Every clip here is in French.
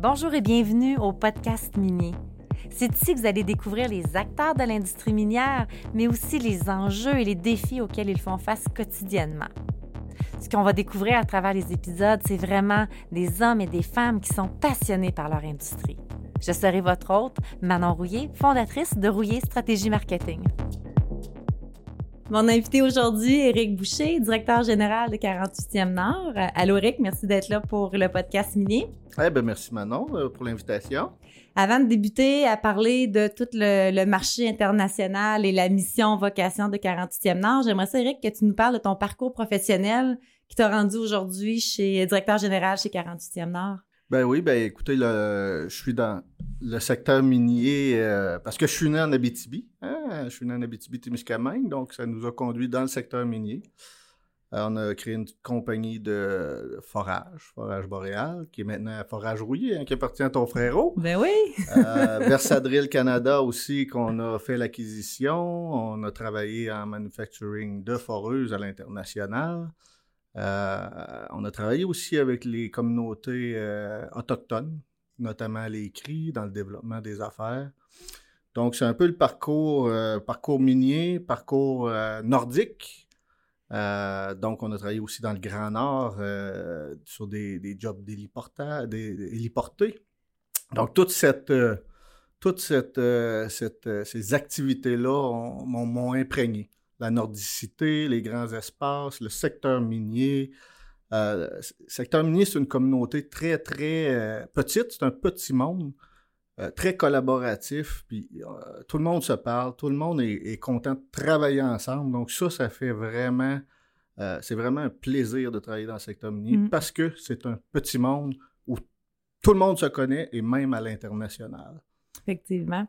Bonjour et bienvenue au podcast minier. C'est ici que vous allez découvrir les acteurs de l'industrie minière, mais aussi les enjeux et les défis auxquels ils font face quotidiennement. Ce qu'on va découvrir à travers les épisodes, c'est vraiment des hommes et des femmes qui sont passionnés par leur industrie. Je serai votre hôte, Manon Rouillé, fondatrice de Rouillé Stratégie Marketing. Mon invité aujourd'hui, Éric Boucher, directeur général de 48e Nord. Allô Éric, merci d'être là pour le podcast minier. Eh bien, merci Manon euh, pour l'invitation. Avant de débuter à parler de tout le, marché international et la mission vocation de 48e Nord, j'aimerais ça, Éric, que tu nous parles de ton parcours professionnel qui t'a rendu aujourd'hui chez directeur général chez 48e Nord. Ben oui, ben écoutez, je suis dans le secteur minier euh, parce que je suis né en Abitibi. Hein, je suis né en Abitibi-Témiscamingue, donc ça nous a conduit dans le secteur minier. Euh, on a créé une compagnie de forage, Forage Boréal, qui est maintenant Forage Rouillé, hein, qui appartient à ton frérot. Ben oui! euh, Versadril Canada aussi, qu'on a fait l'acquisition. On a travaillé en manufacturing de foreuses à l'international. Euh, on a travaillé aussi avec les communautés euh, autochtones, notamment les CRI, dans le développement des affaires. Donc, c'est un peu le parcours, euh, minier, parcours nordique. donc, on a travaillé aussi dans le Grand Nord sur des, jobs d'héliportés. Donc, toutes ces activités-là m'ont imprégné la nordicité, les grands espaces, le secteur minier. Euh, le secteur minier, c'est une communauté très, très euh, petite, c'est un petit monde, euh, très collaboratif, puis tout le monde se parle, tout le monde est, content de travailler ensemble. Donc ça, ça fait vraiment, c'est vraiment un plaisir de travailler dans le secteur minier mm. parce que c'est un petit monde où tout le monde se connaît et même à l'international. Effectivement.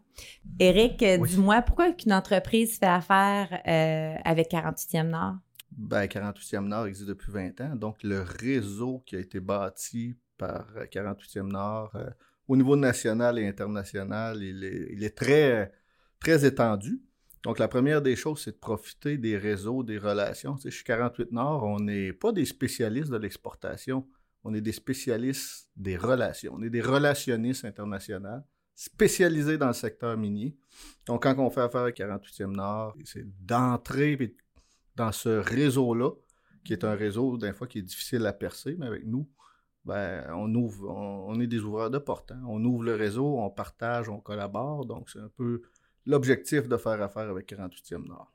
Éric, dis-moi, pourquoi qu'une entreprise fait affaire euh, avec 48e Nord? Ben, 48e Nord existe depuis 20 ans. Donc, le réseau qui a été bâti par 48e Nord euh, au niveau national et international, il est, très, très étendu. Donc, la première des choses, c'est de profiter des réseaux, des relations. Tu sais, chez 48 Nord, on n'est pas des spécialistes de l'exportation. On est des spécialistes des relations. On est des relationnistes internationaux spécialisé dans le secteur minier. Donc, quand on fait affaire avec 48e Nord, c'est d'entrer dans ce réseau-là, qui est un réseau, d'un fois, qui est difficile à percer, mais avec nous, ben, on ouvre, on, est des ouvreurs de porte. Hein. On ouvre le réseau, on partage, on collabore. Donc, c'est un peu l'objectif de faire affaire avec 48e Nord.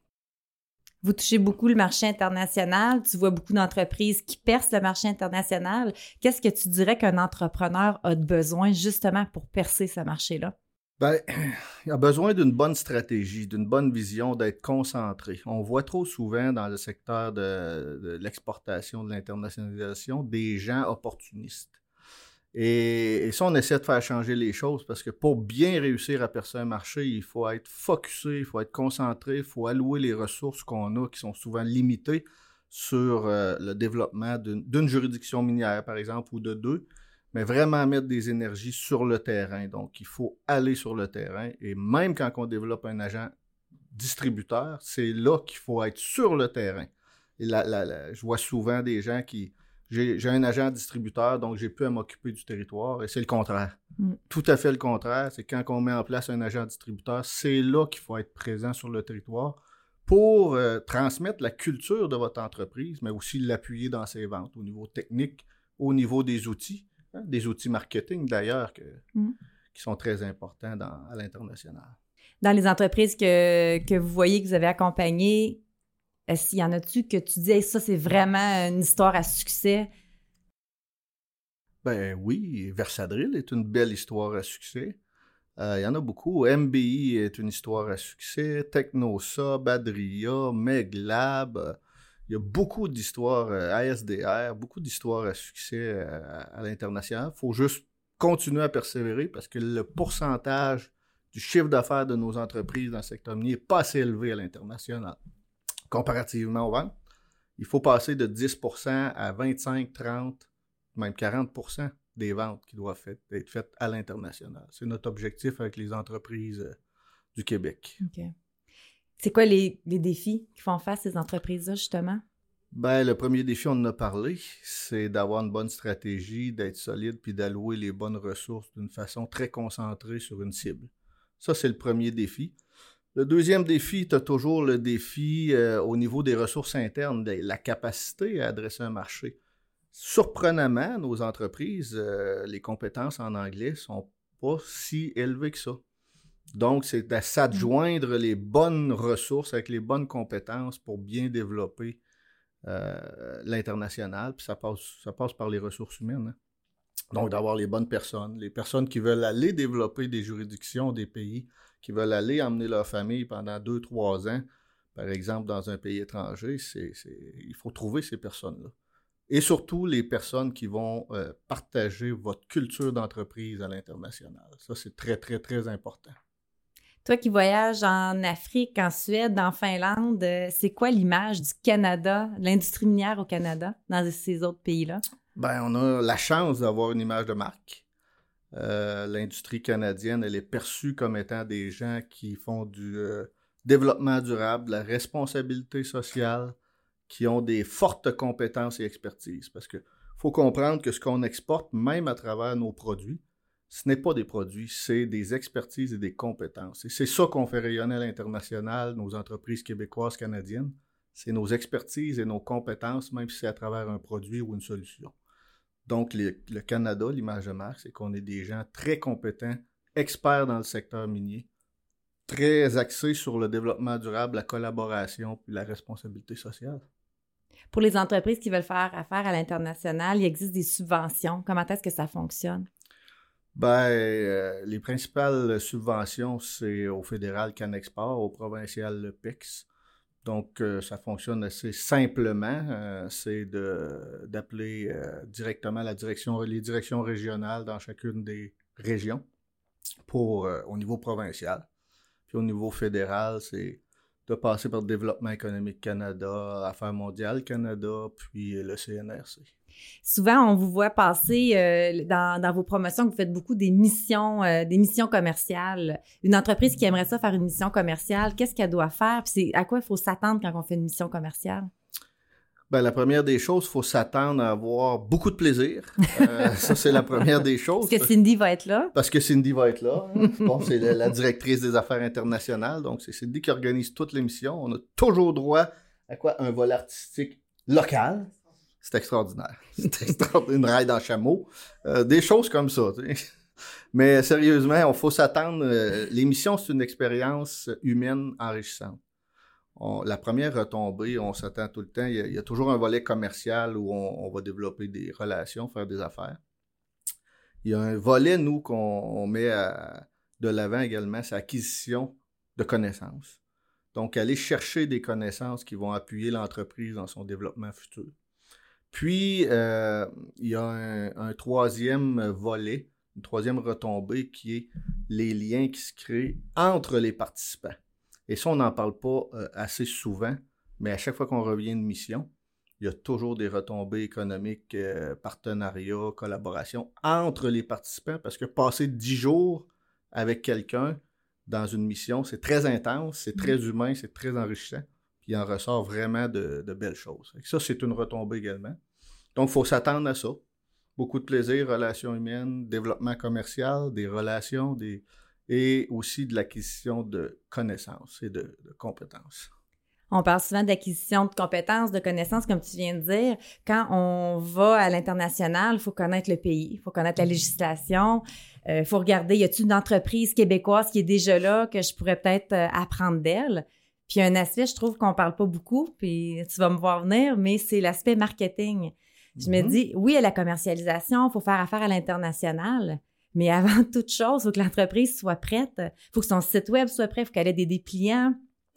Vous touchez beaucoup le marché international, tu vois beaucoup d'entreprises qui percent le marché international. Qu'est-ce que tu dirais qu'un entrepreneur a de besoin justement pour percer ce marché-là? Ben, il a besoin d'une bonne stratégie, d'une bonne vision, d'être concentré. On voit trop souvent dans le secteur de l'exportation, de l'internationalisation, des gens opportunistes et, ça, on essaie de faire changer les choses parce que pour bien réussir à percer un marché, il faut être focusé, il faut être concentré, il faut allouer les ressources qu'on a qui sont souvent limitées sur euh, le développement d'une juridiction minière, par exemple, ou de deux, mais vraiment mettre des énergies sur le terrain. Donc, il faut aller sur le terrain et même quand on développe un agent distributeur, c'est là qu'il faut être sur le terrain. Et je vois souvent des gens qui, j'ai un agent distributeur, donc j'ai pu à m'occuper du territoire, et c'est le contraire. Mm. Tout à fait le contraire. C'est quand on met en place un agent distributeur, c'est là qu'il faut être présent sur le territoire pour euh, transmettre la culture de votre entreprise, mais aussi l'appuyer dans ses ventes au niveau technique, au niveau des outils, hein, des outils marketing d'ailleurs, mm. qui sont très importants à l'international. Dans les entreprises que, que vous voyez, que vous avez accompagnées, est-ce qu'il y en a-tu que tu dis, ça, c'est vraiment une histoire à succès? Ben oui, Versadril est une belle histoire à succès. Euh, il y en a beaucoup. MBI est une histoire à succès. Technosa, Badria, Meglab. Il y a beaucoup d'histoires euh, ASDR, beaucoup d'histoires à succès euh, à l'international. Il faut juste continuer à persévérer parce que le pourcentage du chiffre d'affaires de nos entreprises dans le secteur minier n'est pas assez élevé à l'international comparativement aux ventes. Il faut passer de 10% à 25, 30, même 40% des ventes qui doivent être faites à l'international. C'est notre objectif avec les entreprises euh, du Québec. OK. C'est quoi les, défis qui font face ces entreprises-là, justement? Ben, le premier défi, on en a parlé, c'est d'avoir une bonne stratégie, d'être solide, puis d'allouer les bonnes ressources d'une façon très concentrée sur une cible. Ça, c'est le premier défi. Le deuxième défi, tu as toujours le défi euh, au niveau des ressources internes, la capacité à adresser un marché. Surprenamment, nos entreprises, euh, les compétences en anglais sont pas si élevées que ça. Donc, c'est à s'adjoindre les bonnes ressources avec les bonnes compétences pour bien développer euh, l'international, puis ça passe, ça passe par les ressources humaines. Hein. Donc, d'avoir les bonnes personnes, les personnes qui veulent aller développer des juridictions, des pays, qui veulent aller emmener leur famille pendant deux, trois ans, par exemple, dans un pays étranger, c'est, il faut trouver ces personnes-là. Et surtout, les personnes qui vont euh, partager votre culture d'entreprise à l'international. Ça, c'est très, très, très important. Toi qui voyages en Afrique, en Suède, en Finlande, euh, c'est quoi l'image du Canada, de l'industrie minière au Canada, dans ces autres pays-là? Ben, on a la chance d'avoir une image de marque. Euh, l'industrie canadienne, elle est perçue comme étant des gens qui font du euh, développement durable, de la responsabilité sociale, qui ont des fortes compétences et expertises. Parce que faut comprendre que ce qu'on exporte, même à travers nos produits, ce n'est pas des produits, c'est des expertises et des compétences. Et c'est ça qu'on fait rayonner à l'international, nos entreprises québécoises, canadiennes. C'est nos expertises et nos compétences, même si c'est à travers un produit ou une solution. Donc, le, Canada, l'image de marque, c'est qu'on est des gens très compétents, experts dans le secteur minier, très axés sur le développement durable, la collaboration puis la responsabilité sociale. Pour les entreprises qui veulent faire affaire à l'international, il existe des subventions. Comment est-ce que ça fonctionne? Ben, euh, les principales subventions, c'est au fédéral Canexport, au provincial le PIX. Donc, euh, ça fonctionne assez simplement. Euh, c'est d'appeler directement la direction, les directions régionales dans chacune des régions pour au niveau provincial. Puis au niveau fédéral, c'est de passer par le Développement économique Canada, Affaires mondiales Canada, puis le CNRC. Souvent, on vous voit passer euh, dans, vos promotions, vous faites beaucoup des missions, euh, des missions commerciales. Une entreprise qui aimerait ça faire une mission commerciale, qu'est-ce qu'elle doit faire? Puis c'est à quoi il faut s'attendre quand on fait une mission commerciale? Ben, la première des choses, il faut s'attendre à avoir beaucoup de plaisir. Euh, ça, c'est la première des choses. Parce que Cindy va être là. Parce que Cindy va être là. bon, c'est la, directrice des affaires internationales. Donc, c'est Cindy qui organise toutes les missions. On a toujours droit à quoi? Un vol artistique local. C'est extraordinaire. C'est extraordinaire. Une ride en chameau. Euh, des choses comme ça. Mais sérieusement, il faut s'attendre. Euh, l'émission, c'est une expérience humaine enrichissante. la première retombée, on s'attend tout le temps. Il y, a, toujours un volet commercial où on, va développer des relations, faire des affaires. Il y a un volet, nous, qu'on met de l'avant également, c'est l'acquisition de connaissances. Donc, aller chercher des connaissances qui vont appuyer l'entreprise dans son développement futur. Puis, euh, il y a un, troisième volet, une troisième retombée qui est les liens qui se créent entre les participants. Et ça, on n'en parle pas euh, assez souvent, mais à chaque fois qu'on revient de mission, il y a toujours des retombées économiques, euh, partenariats, collaboration entre les participants, parce que passer dix jours avec quelqu'un dans une mission, c'est très intense, c'est très mmh. humain, c'est très enrichissant il en ressort vraiment de, belles choses. ça, c'est une retombée également. Donc, il faut s'attendre à ça. Beaucoup de plaisir, relations humaines, développement commercial, des relations, des... et aussi de l'acquisition de connaissances et de, compétences. On parle souvent d'acquisition de compétences, de connaissances, comme tu viens de dire. Quand on va à l'international, il faut connaître le pays, il faut connaître la législation, il euh, faut regarder, y a-t-il une entreprise québécoise qui est déjà là que je pourrais peut-être euh, apprendre d'elle? Puis un aspect, je trouve qu'on parle pas beaucoup, puis tu vas me voir venir, mais c'est l'aspect marketing. Je me mm-hmm. dis, oui, a la commercialisation, il faut faire affaire à l'international, mais avant toute chose, il faut que l'entreprise soit prête, il faut que son site web soit prêt, il faut qu'elle ait des dépliants,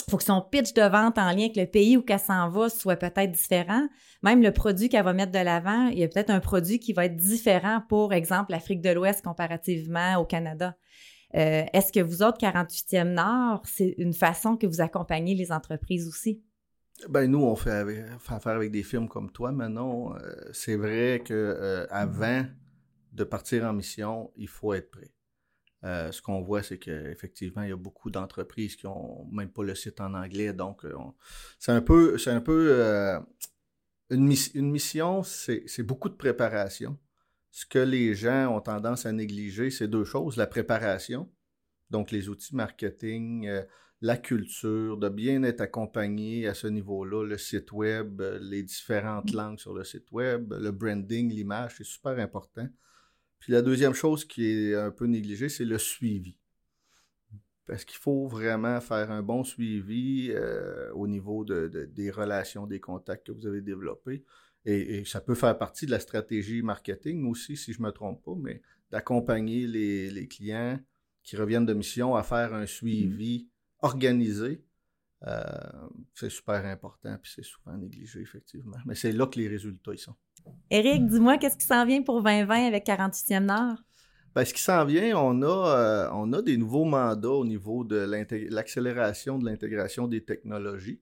il faut que son pitch de vente en lien avec le pays où qu'elle s'en va soit peut-être différent. Même le produit qu'elle va mettre de l'avant, il y a peut-être un produit qui va être différent pour exemple l'Afrique de l'Ouest comparativement au Canada. Euh, est-ce que vous autres, 48e Nord, c'est une façon que vous accompagnez les entreprises aussi? Ben nous, on fait, affaire avec des firmes comme toi, Manon. Euh, c'est vrai que euh, avant de partir en mission, il faut être prêt. ce qu'on voit, c'est qu'effectivement, il y a beaucoup d'entreprises qui n'ont même pas le site en anglais. Donc, c'est un peu, c'est un peu une, mission, c'est beaucoup de préparation. Ce que les gens ont tendance à négliger, c'est deux choses. La préparation, donc les outils marketing, euh, la culture, de bien être accompagné à ce niveau-là, le site web, euh, les différentes langues sur le site web, le branding, l'image, c'est super important. Puis la deuxième chose qui est un peu négligée, c'est le suivi. Parce qu'il faut vraiment faire un bon suivi euh, au niveau des relations, des contacts que vous avez développés. Et, ça peut faire partie de la stratégie marketing aussi, si je ne me trompe pas, mais d'accompagner les, clients qui reviennent de mission à faire un suivi organisé. Euh, c'est super important, puis c'est souvent négligé, effectivement. Mais c'est là que les résultats y sont. Éric, dis-moi, qu'est-ce qui s'en vient pour 2020 avec 48e Nord? Ben, ce qui s'en vient, on a, euh, on a des nouveaux mandats au niveau de l'accélération de l'intégration des technologies.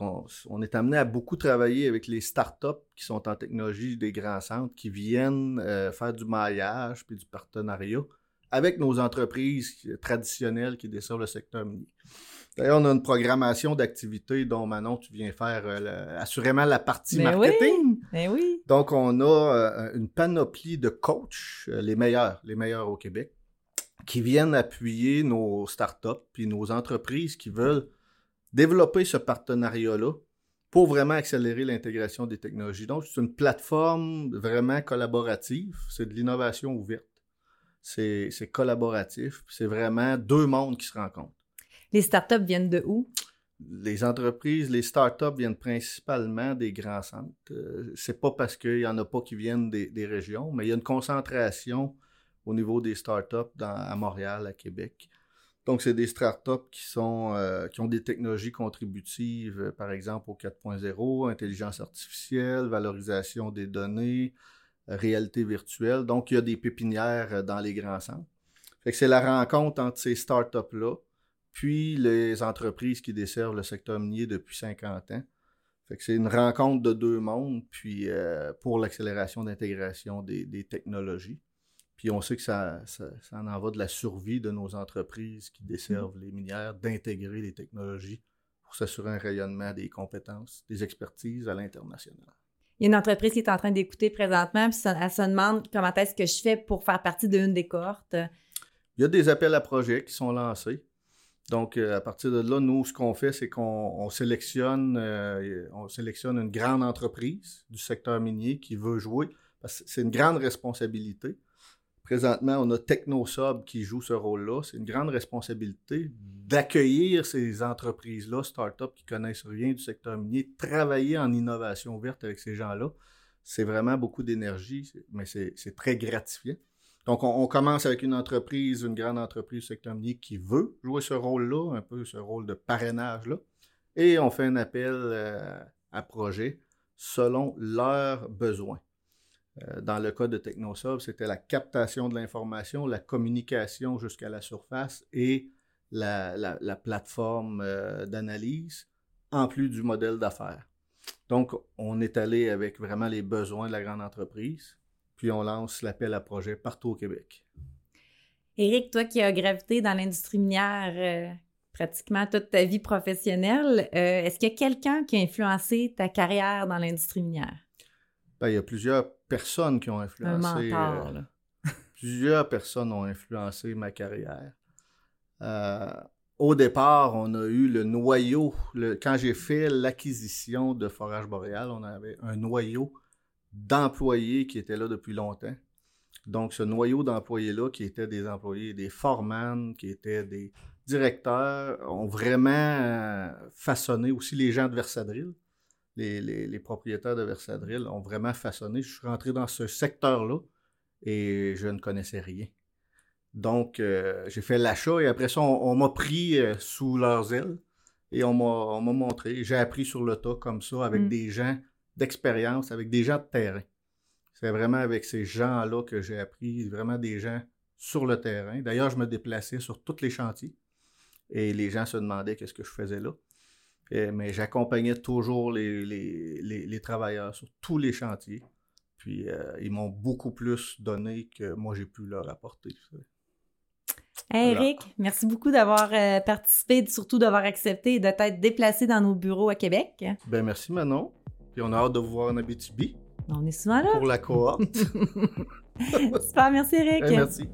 on, est amené à beaucoup travailler avec les startups qui sont en technologie des grands centres, qui viennent euh, faire du maillage puis du partenariat avec nos entreprises traditionnelles qui desservent le secteur minier. D'ailleurs, on a une programmation d'activités dont Manon, tu viens faire euh, assurément la partie ben marketing. Oui, oui. Donc, on a euh, une panoplie de coachs, euh, les meilleurs, les meilleurs au Québec, qui viennent appuyer nos startups puis nos entreprises qui veulent développer ce partenariat-là pour vraiment accélérer l'intégration des technologies. Donc, c'est une plateforme vraiment collaborative, c'est de l'innovation ouverte, c'est collaboratif, c'est vraiment deux mondes qui se rencontrent. Les startups viennent de où? Les entreprises, les startups viennent principalement des grands centres. Euh, c'est pas parce qu'il n'y en a pas qui viennent des, régions, mais il y a une concentration au niveau des startups dans, à Montréal, à Québec. Donc, c'est des startups qui, sont, euh, qui ont des technologies contributives, euh, par exemple au 4.0, intelligence artificielle, valorisation des données, réalité virtuelle. Donc, il y a des pépinières dans les grands centres. C'est la rencontre entre ces startups-là puis les entreprises qui desservent le secteur minier depuis 50 ans. C'est une rencontre de deux mondes, puis euh, pour l'accélération d'intégration des, technologies. Puis on sait que ça, ça, en va de la survie de nos entreprises qui desservent les minières, d'intégrer les technologies pour s'assurer un rayonnement des compétences, des expertises à l'international. Il y a une entreprise qui est en train d'écouter présentement, puis elle se demande comment est-ce que je fais pour faire partie d'une des cohortes. Il y a des appels à projets qui sont lancés. Donc, euh, à partir de là, nous, ce qu'on fait, c'est qu'on sélectionne, euh, on sélectionne une grande entreprise du secteur minier qui veut jouer. C'est une grande responsabilité. Présentement, on a TechnoSub qui joue ce rôle-là. C'est une grande responsabilité d'accueillir ces entreprises-là, start-up qui connaissent rien du secteur minier, travailler en innovation verte avec ces gens-là. C'est vraiment beaucoup d'énergie, mais c'est très gratifiant. Donc, on, commence avec une entreprise, une grande entreprise secteur minier qui veut jouer ce rôle-là, un peu ce rôle de parrainage-là. Et on fait un appel euh, à projet selon leurs besoins. Euh, dans le cas de TechnoSoft, c'était la captation de l'information, la communication jusqu'à la surface et la, plateforme euh, d'analyse, en plus du modèle d'affaires. Donc, on est allé avec vraiment les besoins de la grande entreprise puis on lance l'appel à projet partout au Québec. Éric, toi qui as gravité dans l'industrie minière euh, pratiquement toute ta vie professionnelle, euh, est-ce qu'il y a quelqu'un qui a influencé ta carrière dans l'industrie minière? Ben, il y a plusieurs personnes qui ont influencé. Un mentor, là. Euh, plusieurs personnes ont influencé ma carrière. au départ, on a eu le noyau. quand j'ai fait l'acquisition de Forage Boréal, on avait un noyau d'employés qui étaient là depuis longtemps. Donc, ce noyau d'employés-là, qui étaient des employés, des foreman, qui étaient des directeurs, ont vraiment euh, façonné aussi les gens de Versadril. Les, propriétaires de Versadril ont vraiment façonné. Je suis rentré dans ce secteur-là et je ne connaissais rien. Donc, euh, j'ai fait l'achat et après ça, on, m'a pris euh, sous leurs ailes et on m'a montré. J'ai appris sur le tas comme ça avec mm. des gens d'expérience avec des gens de terrain. C'est vraiment avec ces gens-là que j'ai appris, vraiment des gens sur le terrain. D'ailleurs, je me déplaçais sur tous les chantiers et les gens se demandaient qu'est-ce que je faisais là. Mais j'accompagnais toujours les, les, travailleurs sur tous les chantiers. Puis euh, ils m'ont beaucoup plus donné que moi j'ai pu leur apporter. Hey Eric, merci beaucoup d'avoir euh, participé, surtout d'avoir accepté de t'être déplacé dans nos bureaux à Québec. Ben merci Manon. Puis on a hâte de vous voir en Abitibi On est souvent là. pour la cohorte. Super, merci Eric. Merci.